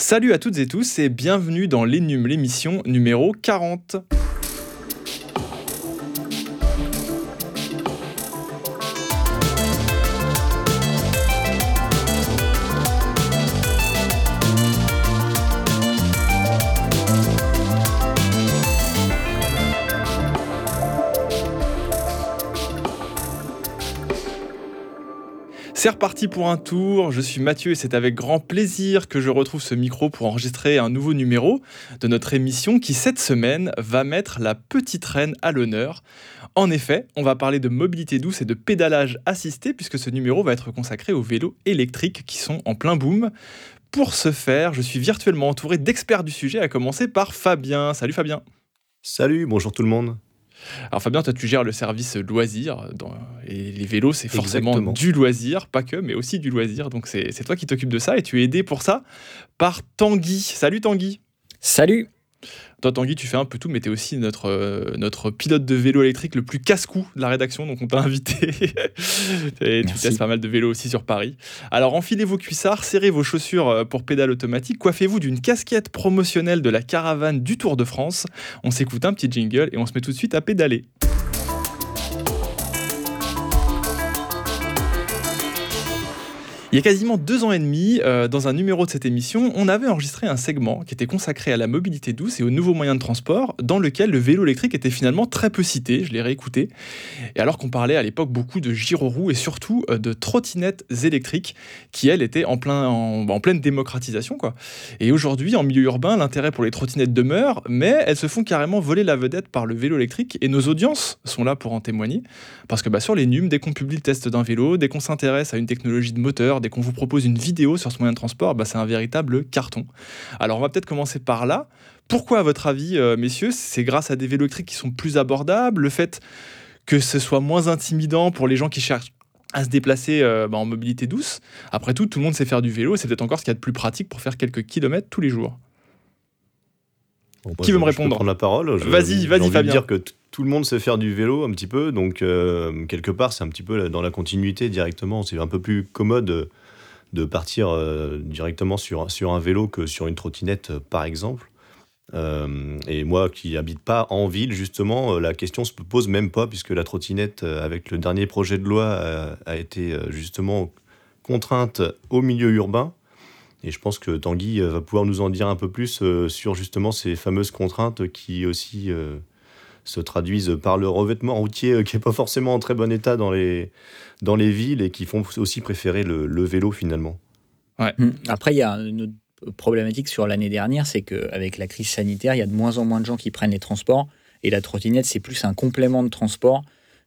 Salut à toutes et tous et bienvenue dans l'Enum, l'émission numéro 40. C'est reparti pour un tour, je suis Mathieu et c'est avec grand plaisir que je retrouve ce micro pour enregistrer un nouveau numéro de notre émission qui cette semaine va mettre la petite reine à l'honneur. En effet, on va parler de mobilité douce et de pédalage assisté puisque ce numéro va être consacré aux vélos électriques qui sont en plein boom. Pour ce faire, je suis virtuellement entouré d'experts du sujet, à commencer par Fabien. Salut Fabien. Salut, bonjour tout le monde. Alors Fabien, toi tu gères le service loisir, et les vélos c'est forcément du loisir, pas que, mais aussi du loisir, donc c'est toi qui t'occupes de ça, et tu es aidé pour ça par Tanguy. Salut Tanguy. Salut toi, Tanguy, tu fais un peu tout, mais tu es aussi notre, euh, notre pilote de vélo électrique le plus casse-cou de la rédaction, donc on t'a invité. et tu testes pas mal de vélos aussi sur Paris. Alors, enfilez vos cuissards, serrez vos chaussures euh, pour pédale automatique, coiffez-vous d'une casquette promotionnelle de la caravane du Tour de France. On s'écoute un petit jingle et on se met tout de suite à pédaler. Il y a quasiment deux ans et demi, euh, dans un numéro de cette émission, on avait enregistré un segment qui était consacré à la mobilité douce et aux nouveaux moyens de transport, dans lequel le vélo électrique était finalement très peu cité, je l'ai réécouté, et alors qu'on parlait à l'époque beaucoup de gyroroues et surtout euh, de trottinettes électriques, qui elles étaient en, plein, en, pleine démocratisation. Et aujourd'hui, en milieu urbain, l'intérêt pour les trottinettes demeure, mais elles se font carrément voler la vedette par le vélo électrique, et nos audiences sont là pour en témoigner, parce que bah, sur les NUM, dès qu'on publie le test d'un vélo, dès qu'on s'intéresse à une technologie de moteur, dès qu'on vous propose une vidéo sur ce moyen de transport, bah, c'est un véritable carton. Alors on va peut-être commencer par là. Pourquoi, à votre avis, euh, messieurs, c'est grâce à des vélos électriques qui sont plus abordables, le fait que ce soit moins intimidant pour les gens qui cherchent à se déplacer euh, bah, en mobilité douce? Après tout, tout le monde sait faire du vélo, c'est peut-être encore ce qu'il y a de plus pratique pour faire quelques kilomètres tous les jours. qui veut me répondre? prendre la parole. Vas-y, vas-y, Fabien. dire que tout le monde sait faire du vélo un petit peu, donc euh, quelque part, c'est un petit peu dans la continuité directement. C'est un peu plus commode de partir euh, directement sur, sur un vélo que sur une trottinette, par exemple. Euh, et moi qui habite pas en ville, justement, la question se pose même pas, puisque la trottinette, avec le dernier projet de loi, a, été justement contrainte au milieu urbain. Et je pense que Tanguy va pouvoir nous en dire un peu plus sur justement ces fameuses contraintes qui aussi se traduisent par le revêtement routier euh, qui n'est pas forcément en très bon état dans les, dans les villes et qui font aussi préférer le, vélo finalement. Ouais. Hum. Après, il y a une autre problématique sur l'année dernière, c'est qu'avec la crise sanitaire, il y a de moins en moins de gens qui prennent les transports et la trottinette, c'est plus un complément de transport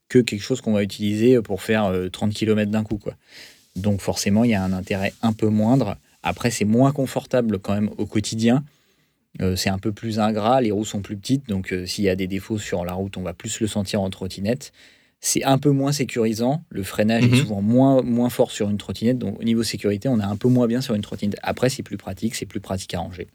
que quelque chose qu'on va utiliser pour faire 30 euh, km d'un coup. Quoi. Donc forcément, il y a un intérêt un peu moindre. Après, c'est moins confortable quand même au quotidien. Euh, c'est un peu plus ingrat, les roues sont plus petites, donc euh, s'il y a des défauts sur la route, on va plus le sentir en trottinette. C'est un peu moins sécurisant, le freinage est mhm. souvent moins, moins fort sur une trottinette, donc au niveau sécurité, on est un peu moins bien sur une trottinette. Après, c'est plus pratique, c'est plus pratique à ranger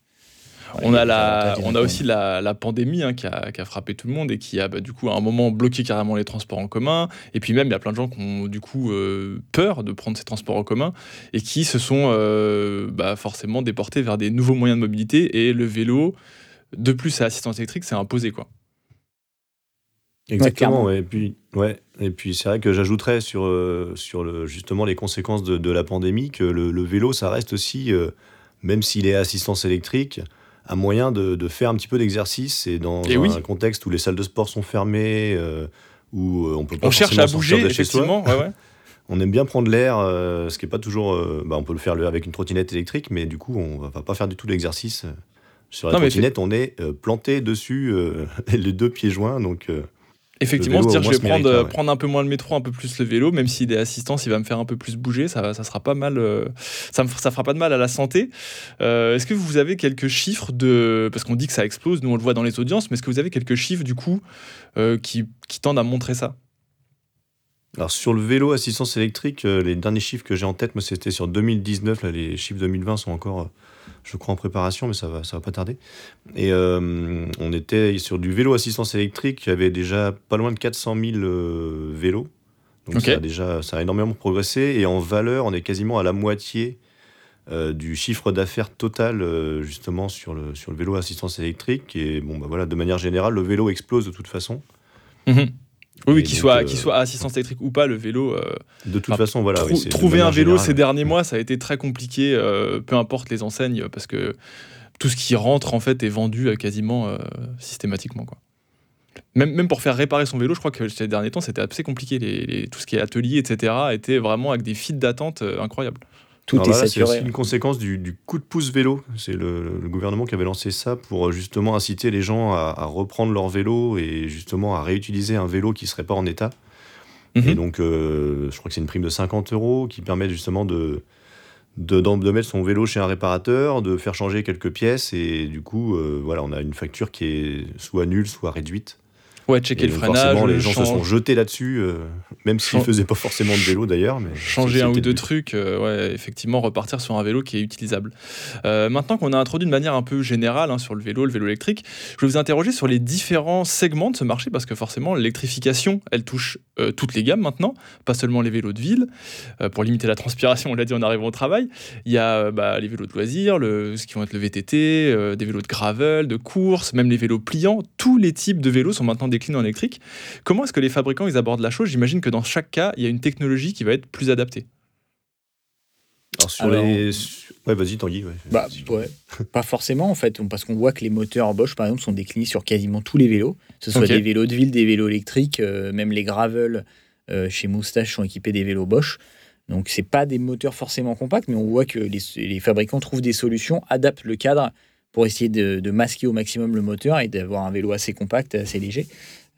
on a, la, on a aussi la, pandémie hein, qui, a, frappé tout le monde et qui a bah, du coup à un moment bloqué carrément les transports en commun. Et puis même, il y a plein de gens qui ont du coup euh, peur de prendre ces transports en commun et qui se sont euh, bah, forcément déportés vers des nouveaux moyens de mobilité. Et le vélo, de plus à assistance électrique, c'est imposé quoi. Exactement, et puis, ouais, et puis c'est vrai que j'ajouterais sur, euh, sur le, justement les conséquences de, la pandémie que le, vélo, ça reste aussi, même s'il est assistance électrique, un moyen de, faire un petit peu d'exercice et dans un, contexte où les salles de sport sont fermées, euh, où euh, on peut pas on cherche à bouger effectivement. On aime bien prendre l'air, euh, ce qui est pas toujours. bah, on peut le faire avec une trottinette électrique, mais du coup, on va pas faire du tout d'exercice. Sur la trottinette, on est planté dessus, les deux pieds joints, donc Effectivement, se dire je vais prendre, prendre un peu moins le métro, un peu plus le vélo, même s'il est assistant, il va me faire un peu plus bouger, ça, ça sera pas mal, euh, ça, ça fera pas de mal à la santé. Euh, est-ce que vous avez quelques chiffres de, parce qu'on dit que ça explose, nous on le voit dans les audiences, mais est-ce que vous avez quelques chiffres du coup euh, qui, qui tendent à montrer ça? Alors sur le vélo assistance électrique, les derniers chiffres que j'ai en tête, moi c'était sur 2019, là, les chiffres 2020 sont encore je crois, en préparation, mais ça va, ça va pas tarder. Et euh, on était sur du vélo assistance électrique, il y avait déjà pas loin de 400 000 euh, vélos. Donc ça, a déjà, ça a énormément progressé. Et en valeur, on est quasiment à la moitié euh, du chiffre d'affaires total euh, justement sur le, sur le vélo assistance électrique. Et bon, bah voilà, de manière générale, le vélo explose de toute façon. Mhm. Oui, qu'il soit, euh, soit à assistance électrique ou pas, le vélo. euh, De toute façon, voilà. trou- oui, trouver un vélo générale. ces derniers mois, ça a été très compliqué, euh, peu importe les enseignes, parce que tout ce qui rentre en fait est vendu quasiment systématiquement. Quoi. Même, même pour faire réparer son vélo, je crois que ces derniers temps, c'était assez compliqué. Les, les- tout ce qui est atelier, etc., était vraiment avec des files d'attente incroyables. Tout Alors est C'est saturé. une conséquence du, du coup de pouce vélo. C'est le, le gouvernement qui avait lancé ça pour euh, justement inciter les gens à, à reprendre leur vélo et justement à réutiliser un vélo qui serait pas en état. Mhm. Et donc, euh, je crois que c'est une prime de 50 euros qui permet justement de, de mettre son vélo chez un réparateur, de faire changer quelques pièces. Et du coup, euh, voilà, on a une facture qui est soit nulle, soit réduite. Ouais, checker Et le freinage, forcément, le les gens se sont jetés là-dessus, euh, même s'ils Chan- faisaient pas forcément de vélo d'ailleurs. mais changer un ou deux trucs, euh, ouais, effectivement, repartir sur un vélo qui est utilisable. Euh, maintenant qu'on a introduit de manière un peu générale hein, sur le vélo, le vélo électrique, je vais vous interroger sur les différents segments de ce marché, parce que forcément, l'électrification, elle touche toutes les gammes maintenant, pas seulement les vélos de ville. Pour limiter la transpiration, on l'a dit en arrivant au travail, il y a bah, les vélos de loisirs, le, ce qui vont être le VTT, des vélos de gravel, de course, même les vélos pliants. Tous les types de vélos sont maintenant déclinés en électrique. Comment est-ce que les fabricants ils abordent la chose? J'imagine que dans chaque cas, il y a une technologie qui va être plus adaptée. Alors, sur Alors- les. Ouais, vas-y, Tanguy. ouais. Bah, ouais. Pas forcément en fait, parce qu'on voit que les moteurs Bosch par exemple sont déclinés sur quasiment tous les vélos, que ce soit des vélos de ville, des vélos électriques, euh, même les gravel euh, chez Moustache sont équipés des vélos Bosch. Donc c'est pas des moteurs forcément compacts, mais on voit que les, les fabricants trouvent des solutions, adaptent le cadre pour essayer de, de masquer au maximum le moteur et d'avoir un vélo assez compact, assez léger.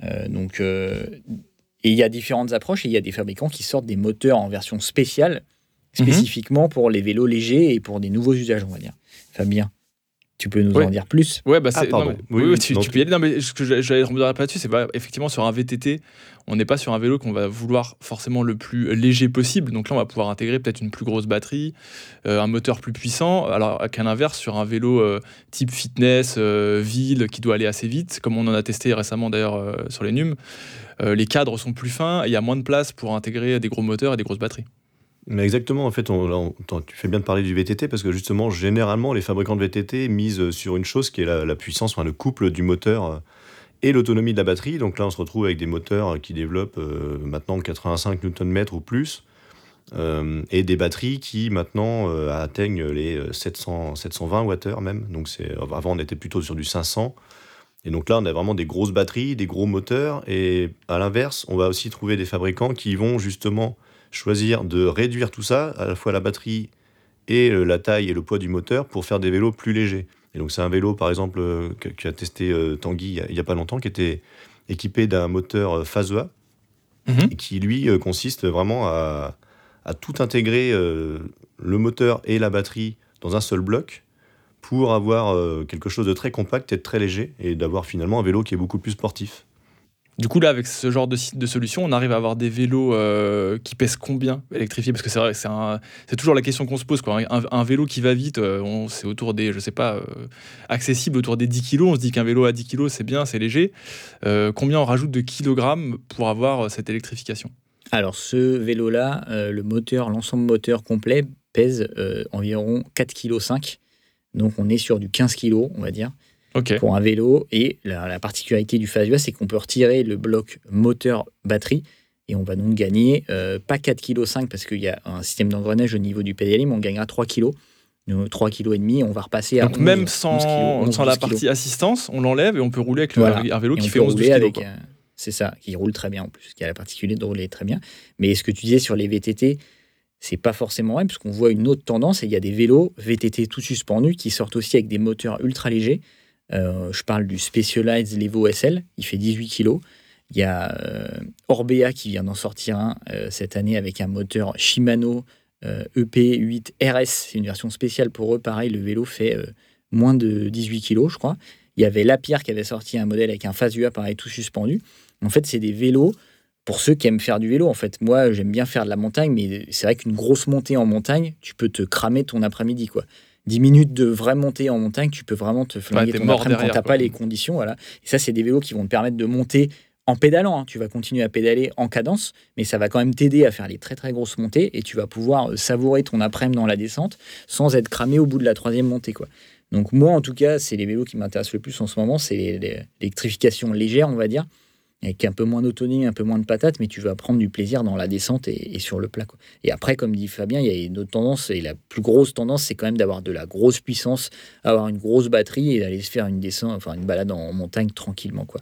Euh, donc euh, et il y a différentes approches et il y a des fabricants qui sortent des moteurs en version spéciale Mhm. spécifiquement pour les vélos légers et pour des nouveaux usages, on va dire. Fabien, tu peux nous Ouais. en dire plus? Ouais, bah Ah, non, mais- Oui, oui, tu, donc- tu peux y aller. Non, mais ce que j'a- j'allais peu là-dessus, c'est pas effectivement sur un VTT, on n'est pas sur un vélo qu'on va vouloir forcément le plus léger possible. Donc là, on va pouvoir intégrer peut-être une plus grosse batterie, euh, un moteur plus puissant. Alors qu'à l'inverse, sur un vélo euh, type fitness, euh, ville, qui doit aller assez vite, comme on en a testé récemment d'ailleurs sur les NUM, les cadres sont plus fins et il y a moins de place pour intégrer des gros moteurs et des grosses batteries. Mais exactement, en fait, on, tu fais bien de parler du VTT parce que justement, généralement, les fabricants de VTT misent sur une chose qui est la, la puissance, enfin, le couple du moteur et l'autonomie de la batterie. Donc là, on se retrouve avec des moteurs qui développent euh, maintenant 85 Nm ou plus euh, et des batteries qui maintenant euh, atteignent les 700, 720 Wh même. Donc avant, on était plutôt sur du 500. Et donc là, on a vraiment des grosses batteries, des gros moteurs. Et à l'inverse, on va aussi trouver des fabricants qui vont justement choisir de réduire tout ça, à la fois la batterie et la taille et le poids du moteur, pour faire des vélos plus légers. Et donc c'est un vélo, par exemple, euh, que, que a testé euh, Tanguy il y a- il n'y a, pas longtemps, qui était équipé d'un moteur euh, Phasea, Mhm. et qui lui consiste vraiment à, à tout intégrer, le moteur et la batterie, dans un seul bloc, pour avoir quelque chose de très compact et de très léger, et d'avoir finalement un vélo qui est beaucoup plus sportif. Du coup, là, avec ce genre de, de solution, on arrive à avoir des vélos euh, qui pèsent combien électrifiés? Parce que c'est vrai, c'est toujours la question qu'on se pose. Un, vélo qui va vite, euh, c'est autour des, je sais pas, euh, accessible autour des 10 kilos. On se dit qu'un vélo à 10 kilos, c'est bien, c'est léger. Euh, combien on rajoute de kilogrammes pour avoir cette électrification? Alors ce vélo-là, le moteur, l'ensemble moteur complet pèse environ 4,5 kg. Donc on est sur du 15 kg, on va dire, Pour un vélo. Et la, la particularité du Fazua, c'est qu'on peut retirer le bloc moteur-batterie. Et on va donc gagner euh, pas 4,5 kg parce qu'il y a un système d'engrenage au niveau du pédalier, mais on gagnera 3 kg. 3 kg et demi, on va repasser à Donc 11, même 11 sans, kilos, 11, sans la 12 kilos. partie assistance, on l'enlève et on peut rouler avec le- Voilà. un vélo Et qui fait peut 11 rouler kilos. avec, quoi. euh, c'est ça, qui roule très bien en plus, qui a la particularité de rouler très bien. Mais ce que tu disais sur les VTT, c'est pas forcément vrai, puisqu'on voit une autre tendance, et il y a des vélos VTT tout suspendus qui sortent aussi avec des moteurs ultra légers. Euh, je parle du Specialized Levo SL, il fait 18 kg. Il y a euh, Orbea qui vient d'en sortir un euh, cette année avec un moteur Shimano euh, EP8 RS. C'est une version spéciale pour eux. Pareil, le vélo fait moins de 18 kg, je crois. Il y avait Lapierre qui avait sorti un modèle avec un Fazua, pareil, tout suspendu. En fait, c'est des vélos pour ceux qui aiment faire du vélo. En fait, moi, j'aime bien faire de la montagne, mais c'est vrai qu'une grosse montée en montagne, tu peux te cramer ton après-midi, quoi. 10 minutes de vraie montée en montagne, tu peux vraiment te flinguer t'es ton mort après-midi quand derrière, t'as pas les conditions, voilà. Et ça, c'est des vélos qui vont te permettre de monter en pédalant. hein. Tu vas continuer à pédaler en cadence, mais ça va quand même t'aider à faire les très très grosses montées et tu vas pouvoir euh, savourer ton après-midi dans la descente sans être cramé au bout de la troisième montée. Quoi. Donc moi, en tout cas, c'est les vélos qui m'intéressent le plus en ce moment. C'est l'électrification légère, on va dire, avec un peu moins d'autonomie, un peu moins de patates, mais tu vas prendre du plaisir dans la descente et, sur le plat. quoi. Et après, comme dit Fabien, il y a une autre tendance, et la plus grosse tendance, c'est quand même d'avoir de la grosse puissance, avoir une grosse batterie et d'aller se faire une descente, enfin une balade en montagne tranquillement. Quoi.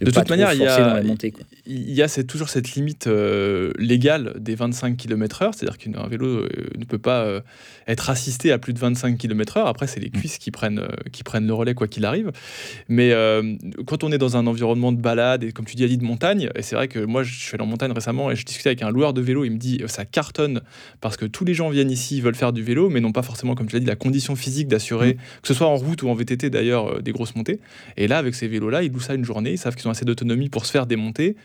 De toute manière, il y a, les montées, quoi. il y a cette- toujours cette limite euh, légale des 25 km/h, c'est-à-dire qu'un vélo euh, ne peut pas euh, être assisté à plus de 25 km/h. Après, c'est les cuisses qui prennent, qui prennent le relais, quoi qu'il arrive. Mais quand on est dans un environnement de balade, et comme tu dis, Ali, de montagne, et c'est vrai que moi, je suis allé en montagne récemment et je discutais avec un loueur de vélo, il me dit ça cartonne parce que tous les gens viennent ici, ils veulent faire du vélo, mais n'ont pas forcément, comme tu l'as dit, la condition physique d'assurer, que ce soit en route ou en VTT d'ailleurs, des grosses montées. Et là, avec ces vélos-là, ils louent ça une journée, ils qu'ils ont assez d'autonomie pour se faire des montées.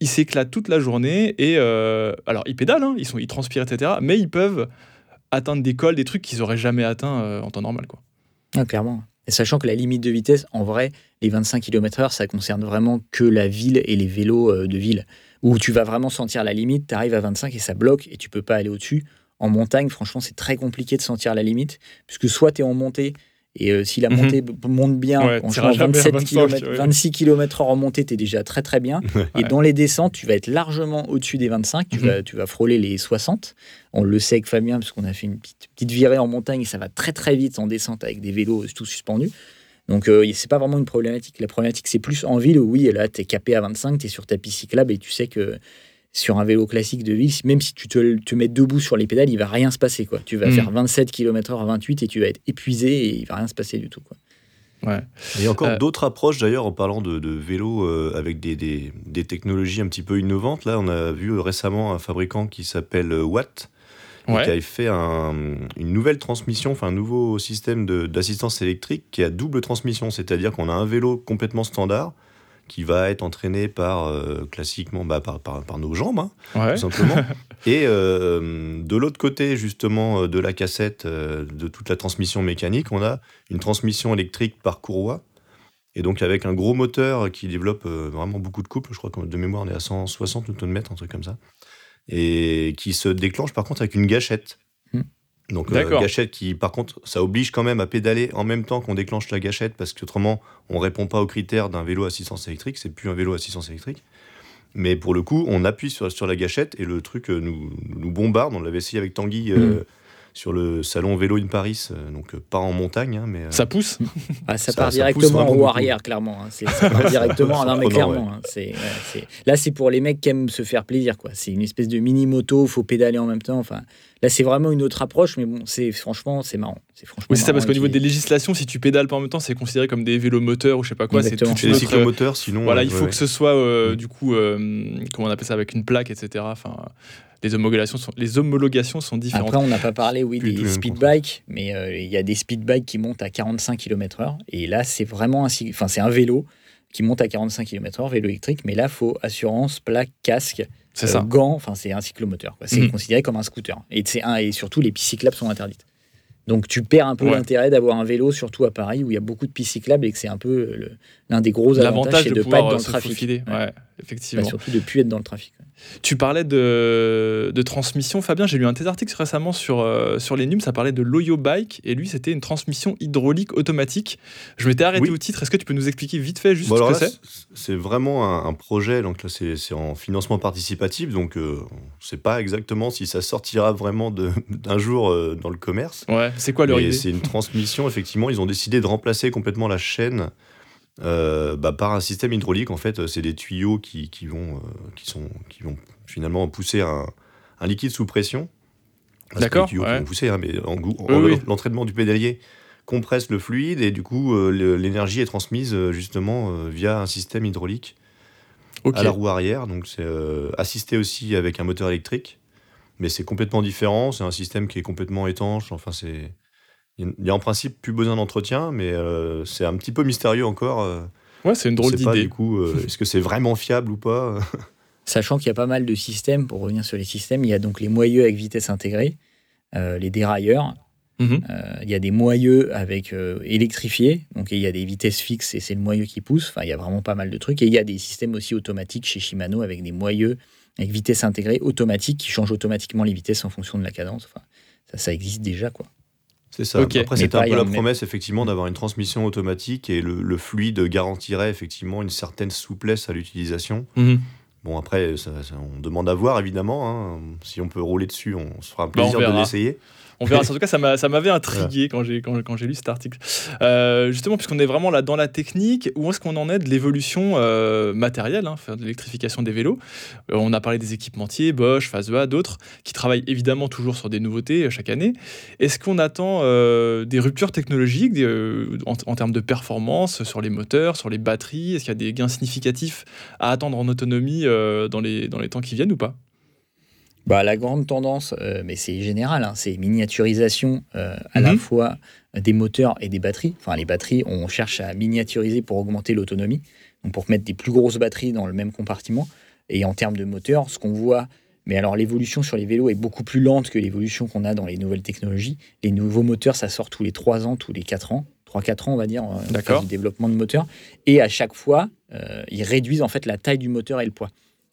Ils s'éclatent toute la journée et euh, alors ils pédalent, hein, ils, sont, ils transpirent, etc. Mais ils peuvent atteindre des cols, des trucs qu'ils auraient jamais atteints euh, en temps normal. Quoi. Ah, clairement. Et sachant que la limite de vitesse, en vrai, les 25 km/h, ça concerne vraiment que la ville et les vélos euh, de ville. Où tu vas vraiment sentir la limite, tu arrives à 25 et ça bloque et tu peux pas aller au-dessus. En montagne, franchement, c'est très compliqué de sentir la limite, puisque soit tu es en montée, et euh, si la Mhm. montée monte bien, Ouais, à 27 25, km, ouais. 26 km/h en montée, tu es déjà très très bien. Et Ouais. dans les descentes, tu vas être largement au-dessus des 25, tu, Mhm. vas, tu vas frôler les 60. On le sait avec Fabien, parce qu'on a fait une petite, petite virée en montagne, et ça va très très vite en descente avec des vélos tout suspendus. Donc euh, c'est pas vraiment une problématique. La problématique, c'est plus en ville où oui, là, tu es capé à 25, tu es sur ta piste cyclable et tu sais que sur un vélo classique de ville, même si tu te, te mets debout sur les pédales, il va rien se passer. Quoi. Tu vas Mhm. faire 27 km/h à 28 et tu vas être épuisé et il va rien se passer du tout. Quoi. Ouais. Il y a encore Euh, d'autres approches d'ailleurs en parlant de, de vélo euh, avec des, des- des technologies un petit peu innovantes. Là, on a vu euh, récemment un fabricant qui s'appelle Watt Ouais. qui avait fait un- une nouvelle transmission, enfin un nouveau système de- d'assistance électrique qui a double transmission, c'est-à-dire qu'on a un vélo complètement standard qui va être entraîné par euh, classiquement bah, par, par- par nos jambes, hein, Ouais. tout simplement. Et euh, de l'autre côté, justement, euh, de la cassette, euh, de toute la transmission mécanique, on a une transmission électrique par courroie. Et donc, avec un gros moteur qui développe vraiment beaucoup de couple, je crois que de mémoire, on est à 160 Nm, un truc comme ça. Et qui se déclenche par contre avec une gâchette. Hmm. Donc, euh, gâchette qui, par contre, ça oblige quand même à pédaler en même temps qu'on déclenche la gâchette parce qu'autrement, on répond pas aux critères d'un vélo à assistance électrique. C'est plus un vélo à assistance électrique. Mais pour le coup, on appuie sur, sur la gâchette et le truc euh, nous, nous bombarde. On l'avait essayé avec Tanguy euh, sur le salon Vélo in Paris, euh, donc euh, pas en montagne, hein, mais euh, Ça pousse? Ah, ça, Ça- part ça pousse directement en roue arrière, clairement. hein. C'est- Ça part directement. Non, mais Surprenant, clairement. hein. C'est- ouais, c'est- Là, c'est pour les mecs qui aiment se faire plaisir. quoi. C'est une espèce de mini-moto, faut pédaler en même temps. Enfin, là, c'est vraiment une autre approche, mais bon, c'est franchement, c'est marrant. C'est franchement. Oui, c'est ça, parce qu'au niveau des législations, si tu pédales pas en même temps, c'est considéré comme des vélos moteurs ou je sais pas quoi. C'est les autre- cyclomoteurs, sinon. Voilà, euh, il faut que ce soit euh, du coup, euh, comment on appelle ça, avec une plaque, etc. Enfin, les homologations sont, les homologations sont différentes. Après, on n'a pas parlé, oui, Plus des le même speed concept. bikes, mais euh, il y a des speed bikes qui montent à 45 km/h. Et là, c'est vraiment un, enfin, c'est un vélo qui monte à 45 km/h, vélo électrique. Mais là, faut assurance, plaque, casque, c'est euh, ça. gants. Enfin, c'est un cyclomoteur. C'est Mhm. considéré comme un scooter. Et, c'est un, et surtout, les pistes cyclables sont interdites. Donc, tu perds un peu Ouais. l'intérêt d'avoir un vélo, surtout à Paris, où il y a beaucoup de pistes cyclables et que c'est un peu l'un des gros avantages, de, ne pas être dans euh, le trafic. Ouais. Ouais, Bah, effectivement. surtout de ne plus être dans le trafic. Tu parlais de, de transmission, Fabien. J'ai lu un de tes articles récemment sur, euh, sur les NUM. Ça parlait de l'Oyo Bike. Et lui, c'était une transmission hydraulique automatique. Je m'étais arrêté Oui. au titre. Est-ce que tu peux nous expliquer vite fait juste Bon, ce que c'est? c'est vraiment un, un projet, donc là c'est en financement participatif, donc euh, on ne sait pas exactement si ça sortira vraiment d'un jour euh, dans le commerce. Ouais, c'est quoi leur idée? c'est une transmission, effectivement, ils ont décidé de remplacer complètement la chaîne euh, bah, par un système hydraulique. En fait, c'est des tuyaux qui, qui vont, euh, qui, sont, qui vont finalement pousser un, un liquide sous pression. D'accord, les tuyaux ouais. qui vont pousser, hein, mais en, Oui, en- oui. l'entraînement du pédalier compresse le fluide et du coup euh, l'énergie est transmise euh, justement euh, via un système hydraulique à la roue arrière. Donc c'est euh, assisté aussi avec un moteur électrique, mais c'est complètement différent. C'est un système qui est complètement étanche. Enfin c'est il y a en principe plus besoin d'entretien, mais euh, c'est un petit peu mystérieux encore. euh, Ouais, c'est une drôle d'idée. du coup, euh, est-ce que c'est vraiment fiable ou pas Sachant qu'il y a pas mal de systèmes, pour revenir sur les systèmes, il y a donc les moyeux avec vitesse intégrée, euh, les dérailleurs, Mhm. Il y a des moyeux avec électrifiés, donc il y a des vitesses fixes et c'est le moyeu qui pousse. Enfin, il y a vraiment pas mal de trucs. Et il y a des systèmes aussi automatiques chez Shimano avec des moyeux avec vitesse intégrée automatique qui changent automatiquement les vitesses en fonction de la cadence. Enfin, ça, ça existe déjà, quoi. C'est ça. Après, c'était un peu la promesse, effectivement, d'avoir une transmission automatique et le, fluide garantirait effectivement une certaine souplesse à l'utilisation. Mhm. Bon, après, on demande à voir, évidemment. Hein. Si on peut rouler dessus, on se fera un bah, plaisir de l'essayer. On verra. En tout cas, ça m'avait intrigué quand j'ai quand, quand lu cet article. Euh, justement, puisqu'on est vraiment là dans la technique, où est-ce qu'on en est de l'évolution euh, matérielle, hein, de l'électrification des vélos? Euh, On a parlé des équipementiers, Bosch, Fazua, d'autres, qui travaillent évidemment toujours sur des nouveautés chaque année. Est-ce qu'on attend des ruptures technologiques en, termes de performance sur les moteurs, sur les batteries? Est-ce qu'il y a des gains significatifs à attendre en autonomie dans, les, dans les temps qui viennent ou pas? Bah, la grande tendance, euh, mais c'est général, hein, c'est miniaturisation euh, à la mhm. fois des moteurs et des batteries. Enfin, les batteries, on cherche à miniaturiser pour augmenter l'autonomie, donc pour mettre des plus grosses batteries dans le même compartiment. Et en termes de moteurs, ce qu'on voit, mais alors l'évolution sur les vélos est beaucoup plus lente que l'évolution qu'on a dans les nouvelles technologies. Les nouveaux moteurs, ça sort tous les 3 ans, tous les 4 ans. 3-4 ans, on va dire, en développement de moteur. Et à chaque fois, euh, ils réduisent en fait la taille du moteur et le poids.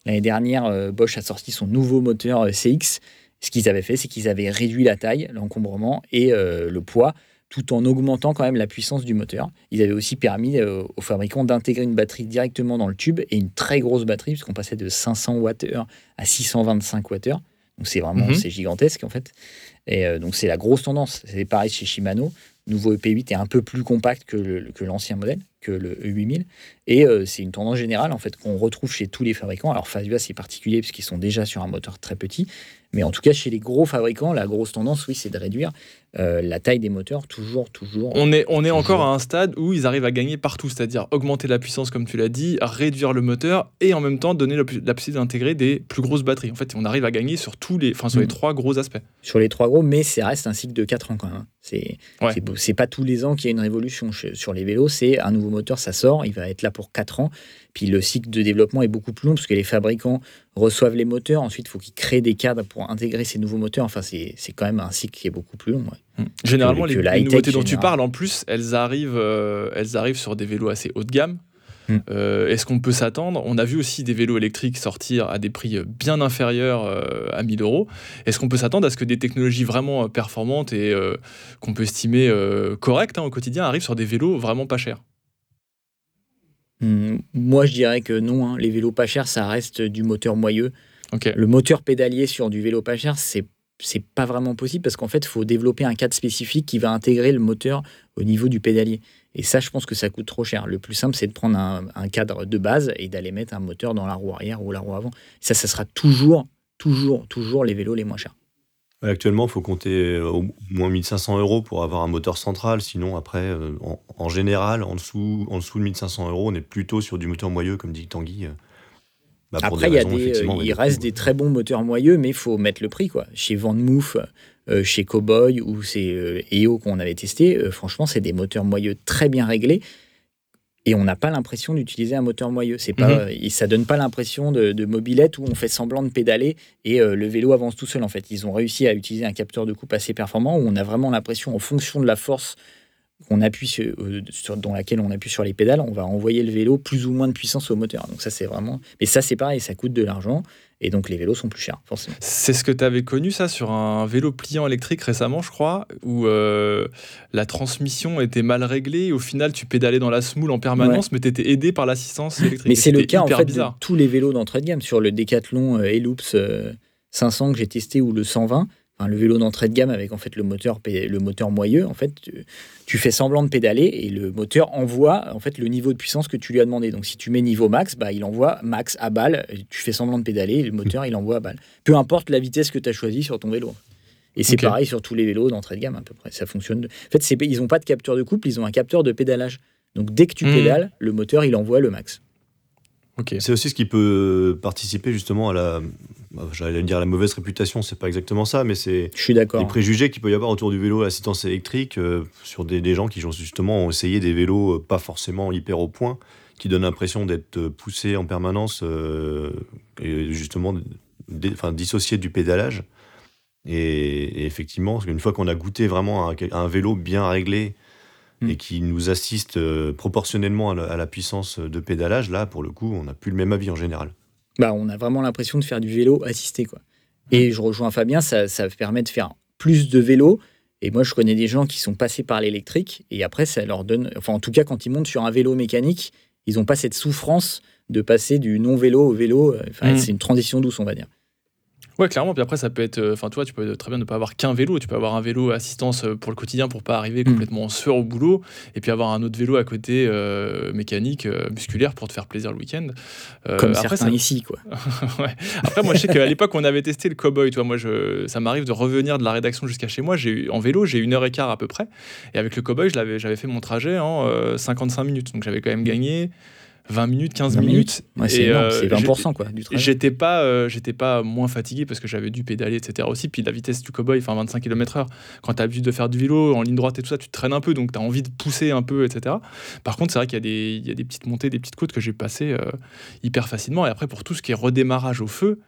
L'année dernière, euh, Bosch a sorti son nouveau moteur euh, CX. Ce qu'ils avaient fait, c'est qu'ils avaient réduit la taille, l'encombrement et euh, le poids, tout en augmentant quand même la puissance du moteur. Ils avaient aussi permis aux fabricants d'intégrer une batterie directement dans le tube et une très grosse batterie, puisqu'on passait de 500 Wh à 625 Wh. Donc c'est vraiment mhm. c'est gigantesque en fait. Et donc c'est la grosse tendance. C'est pareil chez Shimano. Nouveau EP8 est un peu plus compact que l'ancien modèle que le E8000. Et euh, c'est une tendance générale en fait qu'on retrouve chez tous les fabricants. Alors Fazua c'est particulier puisqu'ils sont déjà sur un moteur très petit, mais en tout cas chez les gros fabricants, la grosse tendance oui c'est de réduire euh, la taille des moteurs toujours toujours. On est on est encore à un stade où ils arrivent à gagner partout, c'est-à-dire augmenter la puissance comme tu l'as dit, réduire le moteur et en même temps donner la, possibilité d'intégrer des plus grosses batteries. En fait on arrive à gagner sur tous les, enfin sur les mm. trois gros aspects. Sur les trois gros, mais ça reste un cycle de 4 ans quand même. Hein. C'est c'est pas tous les ans qu'il y a une révolution sur les vélos, c'est un nouveau moteur, ça sort, il va être là pour 4 ans. Puis le cycle de développement est beaucoup plus long parce que les fabricants reçoivent les moteurs, ensuite il faut qu'ils créent des cadres pour intégrer ces nouveaux moteurs. Enfin, c'est quand même un cycle qui est beaucoup plus long. Mmh. Généralement, les, nouveautés dont tu parles, en plus, elles arrivent, euh, elles arrivent sur des vélos assez haut de gamme. Mmh. Euh, est-ce qu'on peut s'attendre? On a vu aussi des vélos électriques sortir à des prix bien inférieurs euh, à 1000 euros. Est-ce qu'on peut s'attendre à ce que des technologies vraiment performantes et qu'on peut estimer correctes hein, au quotidien arrivent sur des vélos vraiment pas chers? Hmm, moi, je dirais que non. Hein. Les vélos pas chers, ça reste du moteur moyeux. Le moteur pédalier sur du vélo pas cher, c'est c'est pas vraiment possible parce qu'en fait, il faut développer un cadre spécifique qui va intégrer le moteur au niveau du pédalier. Et ça, je pense que ça coûte trop cher. Le plus simple, c'est de prendre un, cadre de base et d'aller mettre un moteur dans la roue arrière ou la roue avant. Ça, ça sera toujours, toujours, toujours les vélos les moins chers. Actuellement, il faut compter euh, au moins 1500 euros pour avoir un moteur central. Sinon, après, euh, en, général, en dessous, en dessous de 1500 euros, on est plutôt sur du moteur moyeu, comme dit Tanguy. Euh, bah, après, il, y a des, il reste des très bons moteurs moyeux, mais il faut mettre le prix. Quoi. Chez Van chez Cowboy ou c'est EO qu'on avait testé, franchement, c'est des moteurs moyeux très bien réglés et on n'a pas l'impression d'utiliser un moteur moyeux. C'est pas, mhm. ça donne pas l'impression de, mobilette où on fait semblant de pédaler et euh, le vélo avance tout seul. En fait, ils ont réussi à utiliser un capteur de coupe assez performant où on a vraiment l'impression, en fonction de la force qu'on appuie sur, euh, dans laquelle on appuie sur les pédales, on va envoyer le vélo plus ou moins de puissance au moteur. Donc ça, c'est vraiment. Mais ça, c'est pareil, ça coûte de l'argent. Et donc les vélos sont plus chers, forcément. C'est ce que tu avais connu, ça, sur un vélo pliant électrique récemment, je crois, où euh, la transmission était mal réglée. Et au final, tu pédalais dans la semoule en permanence, mais tu étais aidé par l'assistance électrique. Mais c'est le cas, en fait, de tous les vélos d'entrée de gamme. Sur le Decathlon Eloops euh, 500 que j'ai testé ou le 120, le vélo d'entrée de gamme avec en fait le moteur, le moteur moyeux, en fait, tu, fais semblant de pédaler et le moteur envoie en fait le niveau de puissance que tu lui as demandé. Donc si tu mets niveau max, bah, il envoie max à balle, tu fais semblant de pédaler et le moteur il envoie à balle. Peu importe la vitesse que tu as choisie sur ton vélo. Et c'est pareil sur tous les vélos d'entrée de gamme à peu près. Ça fonctionne. En fait, ils n'ont pas de capteur de couple, ils ont un capteur de pédalage. Donc dès que tu mmh. pédales, le moteur il envoie le max. C'est aussi ce qui peut participer justement à la, j'allais dire la mauvaise réputation, c'est pas exactement ça, mais c'est les préjugés qu'il peut y avoir autour du vélo à assistance électrique euh, sur des, gens qui justement ont essayé des vélos euh, pas forcément hyper au point, qui donnent l'impression d'être euh, poussés en permanence et justement enfin, dissociés du pédalage. Et, effectivement, une fois qu'on a goûté vraiment un, un vélo bien réglé et qui nous assiste proportionnellement à la, puissance de pédalage, là, pour le coup, on n'a plus le même avis en général. Bah, on a vraiment l'impression de faire du vélo assisté. Quoi. Et je rejoins Fabien, ça, ça permet de faire plus de vélo. Et moi, je connais des gens qui sont passés par l'électrique et après, ça leur donne. Enfin, en tout cas, quand ils montent sur un vélo mécanique, ils n'ont pas cette souffrance de passer du non-vélo au vélo. Enfin, mmh. C'est une transition douce, on va dire. Ouais, clairement. Puis après, ça peut être. Euh, enfin, toi, tu peux très bien ne pas avoir qu'un vélo. Tu peux avoir un vélo assistance euh, pour le quotidien pour pas arriver mm. complètement en sueur au boulot. Et puis avoir un autre vélo à côté euh, mécanique, musculaire pour te faire plaisir le week-end. Comme après, certains ici, quoi. ouais. Après, moi, je sais qu'à l'époque, on avait testé le cowboy. Toi, moi, je, ça m'arrive de revenir de la rédaction jusqu'à chez moi. J'ai en vélo, j'ai une heure et quart à peu près. Et avec le cowboy, j'avais fait mon trajet en 55 minutes. Donc j'avais quand même gagné. 20 minutes, 15 minutes. c'est 20% euh, quoi, du travail. J'étais pas, euh, j'étais pas moins fatigué parce que j'avais dû pédaler, etc. aussi. Puis la vitesse du cowboy, enfin 25 km/h, quand tu as l'habitude de faire du vélo en ligne droite et tout ça, tu te traînes un peu, donc tu as envie de pousser un peu, etc. Par contre, c'est vrai qu'il y, a des, y a des petites montées, des petites côtes que j'ai passées euh, hyper facilement. Et après, pour tout ce qui est redémarrage au feu,